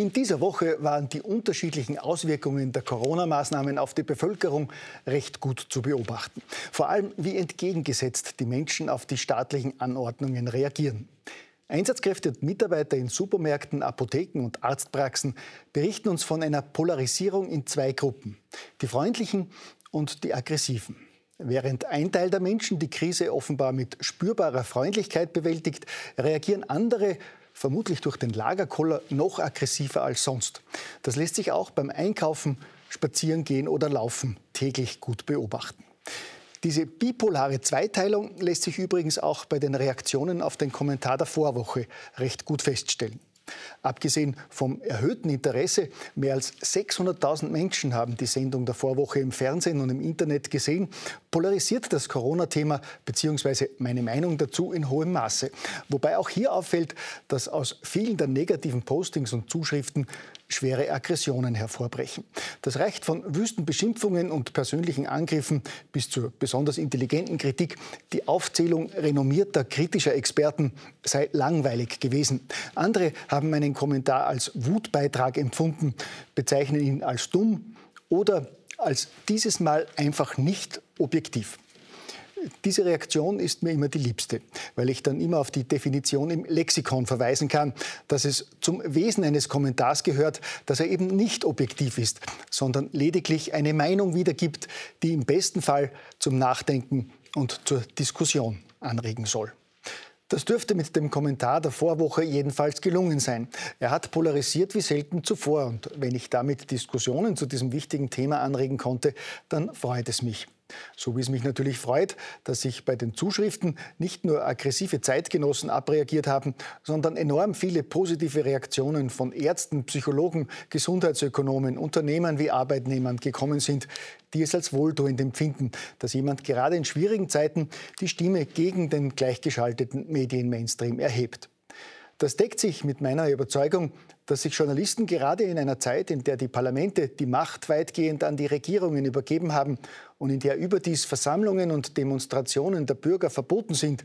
In dieser Woche waren die unterschiedlichen Auswirkungen der Corona-Maßnahmen auf die Bevölkerung recht gut zu beobachten. Vor allem, wie entgegengesetzt die Menschen auf die staatlichen Anordnungen reagieren. Einsatzkräfte und Mitarbeiter in Supermärkten, Apotheken und Arztpraxen berichten uns von einer Polarisierung in zwei Gruppen. Die freundlichen und die Aggressiven. Während ein Teil der Menschen die Krise offenbar mit spürbarer Freundlichkeit bewältigt, reagieren andere vermutlich durch den Lagerkoller noch aggressiver als sonst. Das lässt sich auch beim Einkaufen, Spazierengehen oder Laufen täglich gut beobachten. Diese bipolare Zweiteilung lässt sich übrigens auch bei den Reaktionen auf den Kommentar der Vorwoche recht gut feststellen. Abgesehen vom erhöhten Interesse, mehr als 600.000 Menschen haben die Sendung der Vorwoche im Fernsehen und im Internet gesehen, polarisiert das Corona-Thema bzw. meine Meinung dazu in hohem Maße. Wobei auch hier auffällt, dass aus vielen der negativen Postings und Zuschriften schwere Aggressionen hervorbrechen. Das reicht von wüsten Beschimpfungen und persönlichen Angriffen bis zur besonders intelligenten Kritik. Die Aufzählung renommierter kritischer Experten sei langweilig gewesen. Andere haben meinen Kommentar als Wutbeitrag empfunden, bezeichnen ihn als dumm oder als dieses Mal einfach nicht objektiv. Diese Reaktion ist mir immer die liebste, weil ich dann immer auf die Definition im Lexikon verweisen kann, dass es zum Wesen eines Kommentars gehört, dass er eben nicht objektiv ist, sondern lediglich eine Meinung wiedergibt, die im besten Fall zum Nachdenken und zur Diskussion anregen soll. Das dürfte mit dem Kommentar der Vorwoche jedenfalls gelungen sein. Er hat polarisiert wie selten zuvor. Und wenn ich damit Diskussionen zu diesem wichtigen Thema anregen konnte, dann freut es mich. So wie es mich natürlich freut, dass sich bei den Zuschriften nicht nur aggressive Zeitgenossen abreagiert haben, sondern enorm viele positive Reaktionen von Ärzten, Psychologen, Gesundheitsökonomen, Unternehmern wie Arbeitnehmern gekommen sind, die es als wohltuend empfinden, dass jemand gerade in schwierigen Zeiten die Stimme gegen den gleichgeschalteten Medien-Mainstream erhebt. Das deckt sich mit meiner Überzeugung, dass sich Journalisten gerade in einer Zeit, in der die Parlamente die Macht weitgehend an die Regierungen übergeben haben und in der überdies Versammlungen und Demonstrationen der Bürger verboten sind,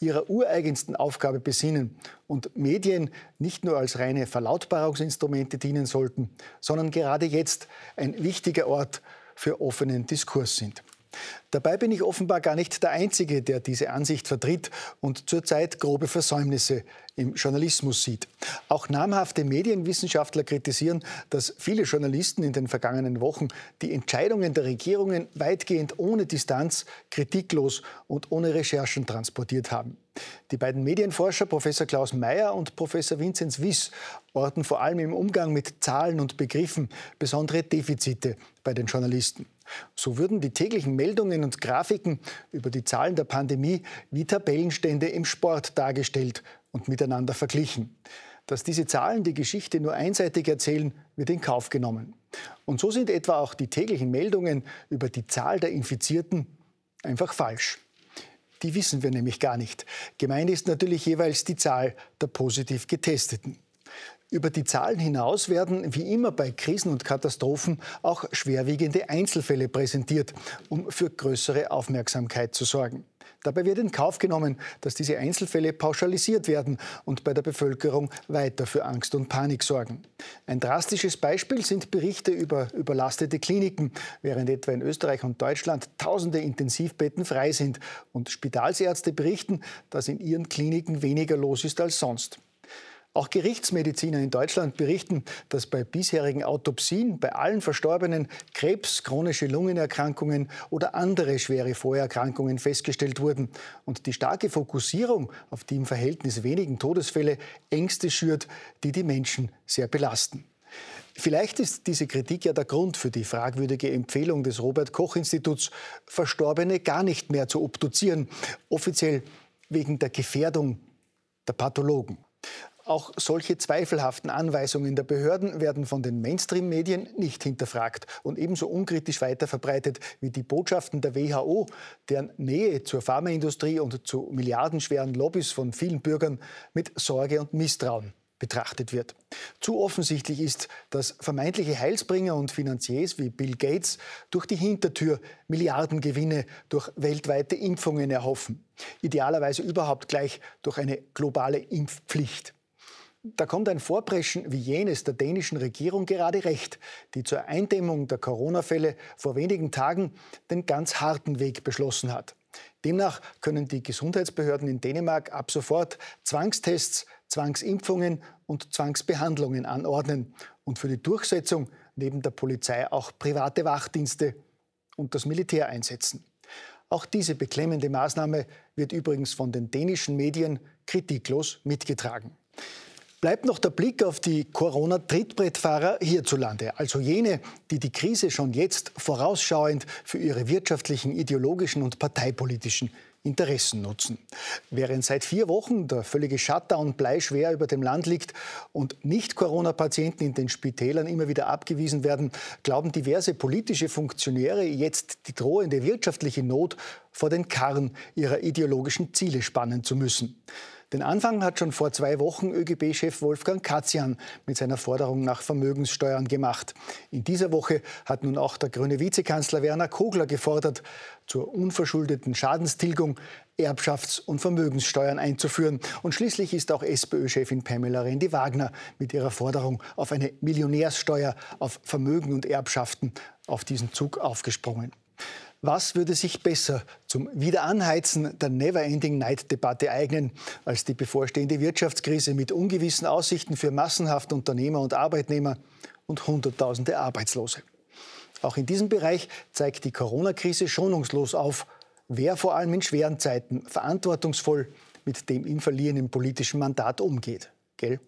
ihrer ureigensten Aufgabe besinnen und Medien nicht nur als reine Verlautbarungsinstrumente dienen sollten, sondern gerade jetzt ein wichtiger Ort für offenen Diskurs sind. Dabei bin ich offenbar gar nicht der Einzige, der diese Ansicht vertritt und zurzeit grobe Versäumnisse im Journalismus sieht. Auch namhafte Medienwissenschaftler kritisieren, dass viele Journalisten in den vergangenen Wochen die Entscheidungen der Regierungen weitgehend ohne Distanz, kritiklos und ohne Recherchen transportiert haben. Die beiden Medienforscher Professor Klaus Mayer und Professor Vinzenz Wiss orten vor allem im Umgang mit Zahlen und Begriffen besondere Defizite bei den Journalisten. So würden die täglichen Meldungen und Grafiken über die Zahlen der Pandemie wie Tabellenstände im Sport dargestellt und miteinander verglichen. Dass diese Zahlen die Geschichte nur einseitig erzählen, wird in Kauf genommen. Und so sind etwa auch die täglichen Meldungen über die Zahl der Infizierten einfach falsch. Die wissen wir nämlich gar nicht. Gemeint ist natürlich jeweils die Zahl der positiv Getesteten. Über die Zahlen hinaus werden, wie immer bei Krisen und Katastrophen, auch schwerwiegende Einzelfälle präsentiert, um für größere Aufmerksamkeit zu sorgen. Dabei wird in Kauf genommen, dass diese Einzelfälle pauschalisiert werden und bei der Bevölkerung weiter für Angst und Panik sorgen. Ein drastisches Beispiel sind Berichte über überlastete Kliniken, während etwa in Österreich und Deutschland tausende Intensivbetten frei sind und Spitalsärzte berichten, dass in ihren Kliniken weniger los ist als sonst. Auch Gerichtsmediziner in Deutschland berichten, dass bei bisherigen Autopsien bei allen Verstorbenen Krebs, chronische Lungenerkrankungen oder andere schwere Vorerkrankungen festgestellt wurden und die starke Fokussierung auf die im Verhältnis wenigen Todesfälle Ängste schürt, die die Menschen sehr belasten. Vielleicht ist diese Kritik ja der Grund für die fragwürdige Empfehlung des Robert Koch Instituts, Verstorbene gar nicht mehr zu obduzieren, offiziell wegen der Gefährdung der Pathologen. Auch solche zweifelhaften Anweisungen der Behörden werden von den Mainstream-Medien nicht hinterfragt und ebenso unkritisch weiterverbreitet wie die Botschaften der WHO, deren Nähe zur Pharmaindustrie und zu milliardenschweren Lobbys von vielen Bürgern mit Sorge und Misstrauen betrachtet wird. Zu offensichtlich ist, dass vermeintliche Heilsbringer und Finanziers wie Bill Gates durch die Hintertür Milliardengewinne durch weltweite Impfungen erhoffen. Idealerweise überhaupt gleich durch eine globale Impfpflicht. Da kommt ein Vorpreschen wie jenes der dänischen Regierung gerade recht, die zur Eindämmung der Corona-Fälle vor wenigen Tagen den ganz harten Weg beschlossen hat. Demnach können die Gesundheitsbehörden in Dänemark ab sofort Zwangstests, Zwangsimpfungen und Zwangsbehandlungen anordnen und für die Durchsetzung neben der Polizei auch private Wachdienste und das Militär einsetzen. Auch diese beklemmende Maßnahme wird übrigens von den dänischen Medien kritiklos mitgetragen bleibt noch der Blick auf die Corona-Trittbrettfahrer hierzulande, also jene, die die Krise schon jetzt vorausschauend für ihre wirtschaftlichen, ideologischen und parteipolitischen Interessen nutzen. Während seit vier Wochen der völlige Shutdown bleischwer über dem Land liegt und Nicht-Corona-Patienten in den Spitälern immer wieder abgewiesen werden, glauben diverse politische Funktionäre jetzt die drohende wirtschaftliche Not vor den Karren ihrer ideologischen Ziele spannen zu müssen. Den Anfang hat schon vor zwei Wochen ÖGB-Chef Wolfgang Katzian mit seiner Forderung nach Vermögenssteuern gemacht. In dieser Woche hat nun auch der grüne Vizekanzler Werner Kogler gefordert, zur unverschuldeten Schadenstilgung Erbschafts- und Vermögenssteuern einzuführen. Und schließlich ist auch SPÖ-Chefin Pamela Rendi-Wagner mit ihrer Forderung auf eine Millionärssteuer auf Vermögen und Erbschaften auf diesen Zug aufgesprungen. Was würde sich besser zum Wiederanheizen der Never-Ending-Night-Debatte eignen als die bevorstehende Wirtschaftskrise mit ungewissen Aussichten für massenhaft Unternehmer und Arbeitnehmer und Hunderttausende Arbeitslose? Auch in diesem Bereich zeigt die Corona-Krise schonungslos auf, wer vor allem in schweren Zeiten verantwortungsvoll mit dem ihm verliehenen politischen Mandat umgeht. Gell?